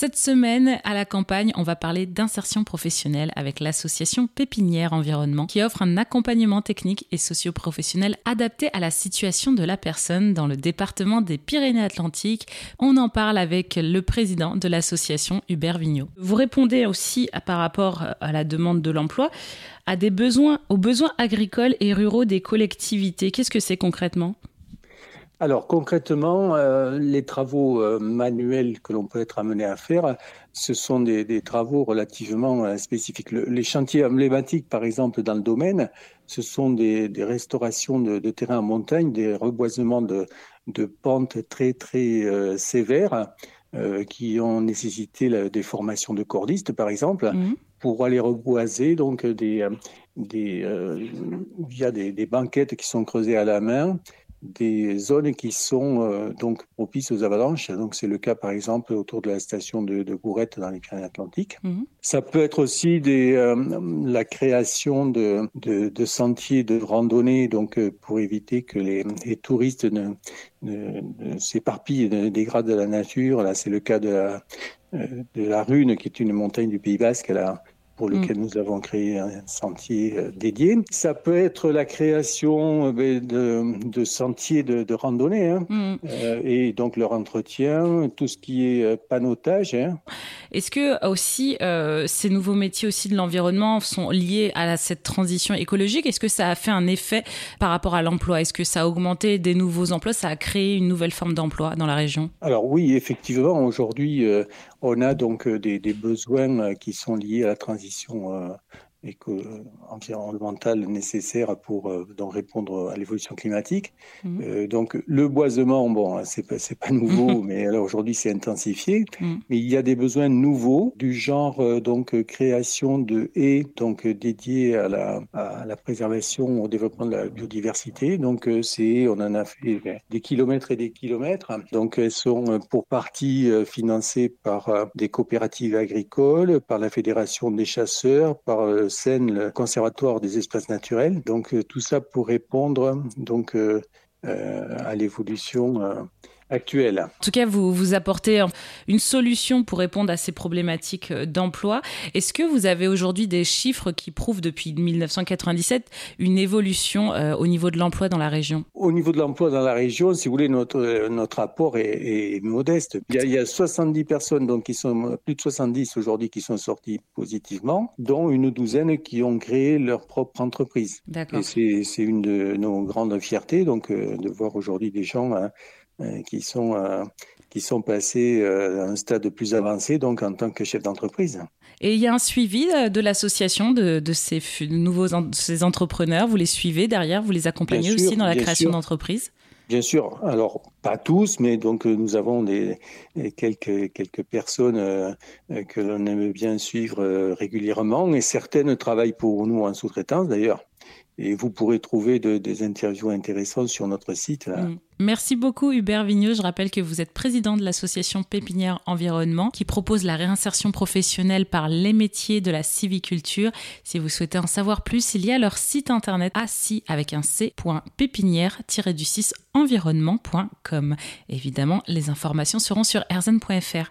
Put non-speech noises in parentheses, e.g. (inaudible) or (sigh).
Cette semaine, à la campagne, on va parler d'insertion professionnelle avec l'association Pépinière Environnement qui offre un accompagnement technique et socio-professionnel adapté à la situation de la personne dans le département des Pyrénées-Atlantiques. On en parle avec le président de l'association, Hubert Vignot. Vous répondez aussi par rapport à la demande de l'emploi à des besoins, aux besoins agricoles et ruraux des collectivités. Qu'est-ce que c'est concrètement? Alors concrètement, euh, les travaux euh, manuels que l'on peut être amené à faire, ce sont des, travaux relativement euh, spécifiques. les chantiers emblématiques, par exemple, dans le domaine, ce sont des, restaurations de, de terrains en montagne, des reboisements de, pentes très très sévères qui ont nécessité des formations de cordistes, par exemple. Mmh. pour aller reboiser donc des, des via des, des, banquettes qui sont creusées à la main des zones qui sont euh, donc propices aux avalanches. Donc c'est le cas par exemple autour de la station de, de Gourette dans les Pyrénées-Atlantiques. Mhm. Ça peut être aussi des, euh, la création de, de, de, sentiers de randonnée, donc euh, pour éviter que les, les touristes ne, ne, ne s'éparpillent, ne dégradent la nature. Là c'est le cas de la, de la Rune, qui est une montagne du Pays Basque. Pour mm. lequel nous avons créé un sentier euh, dédié. Ça peut être la création euh, ben, de, sentiers de, randonnée hein. mm. euh, et donc leur entretien, tout ce qui est panotage. Hein. Est-ce que aussi ces nouveaux métiers aussi de l'environnement sont liés à cette transition écologique? Est-ce que ça a fait un effet par rapport à l'emploi? Est-ce que ça a augmenté des nouveaux emplois? Ça a créé une nouvelle forme d'emploi dans la région? Alors oui, effectivement, aujourd'hui, on a donc des, des besoins qui sont liés à la transition édition euh, euh, éco environnementale nécessaire pour euh, donc répondre à l'évolution climatique. Mmh. Euh, donc le boisement, bon, c'est pas pas nouveau, (laughs) mais alors aujourd'hui c'est intensifié. Mmh. Mais il y a des besoins nouveaux du genre donc création de haies donc dédiées à la à la préservation, au développement de la biodiversité. Donc c'est on en a fait des kilomètres et des kilomètres. Donc elles sont pour partie financées par des coopératives agricoles, par la fédération des chasseurs, par scène le Conservatoire des espaces naturels. Donc euh, tout ça pour répondre donc euh, euh, à l'évolution actuelle. En tout cas, vous, vous apportez une solution pour répondre à ces problématiques euh, d'emploi. Est-ce que vous avez aujourd'hui des chiffres qui prouvent depuis 1997 une évolution euh, au niveau de l'emploi dans la région? Au niveau de l'emploi dans la région, si vous voulez, notre, euh, notre apport est, modeste. Il y, a, il y, a, 70 personnes, donc qui sont plus de 70 aujourd'hui, qui sont sorties positivement, dont une douzaine qui ont créé leur propre entreprise. Et c'est une de nos grandes fiertés, donc de voir aujourd'hui des gens hein, euh, qui sont euh, qui sont passés euh, à un stade plus avancé, donc en tant que chef d'entreprise. Et il y a un suivi de l'association de, de, ces nouveaux ces entrepreneurs. Vous les suivez derrière, vous les accompagnez aussi dans la création d'entreprises? Bien sûr. Alors pas tous, mais donc nous avons des quelques quelques personnes que l'on aime bien suivre régulièrement et certaines travaillent pour nous en sous-traitance d'ailleurs. Et vous pourrez trouver des interviews intéressantes sur notre site. Mm. Merci beaucoup Hubert Vignot. Je rappelle que vous êtes président de l'association Pépinière Environnement qui propose la réinsertion professionnelle par les métiers de la civiculture. Si vous souhaitez en savoir plus, il y a leur site internet assis avec un c.pépinière-du6 environnement.com. Évidemment, les informations seront sur erzen.fr.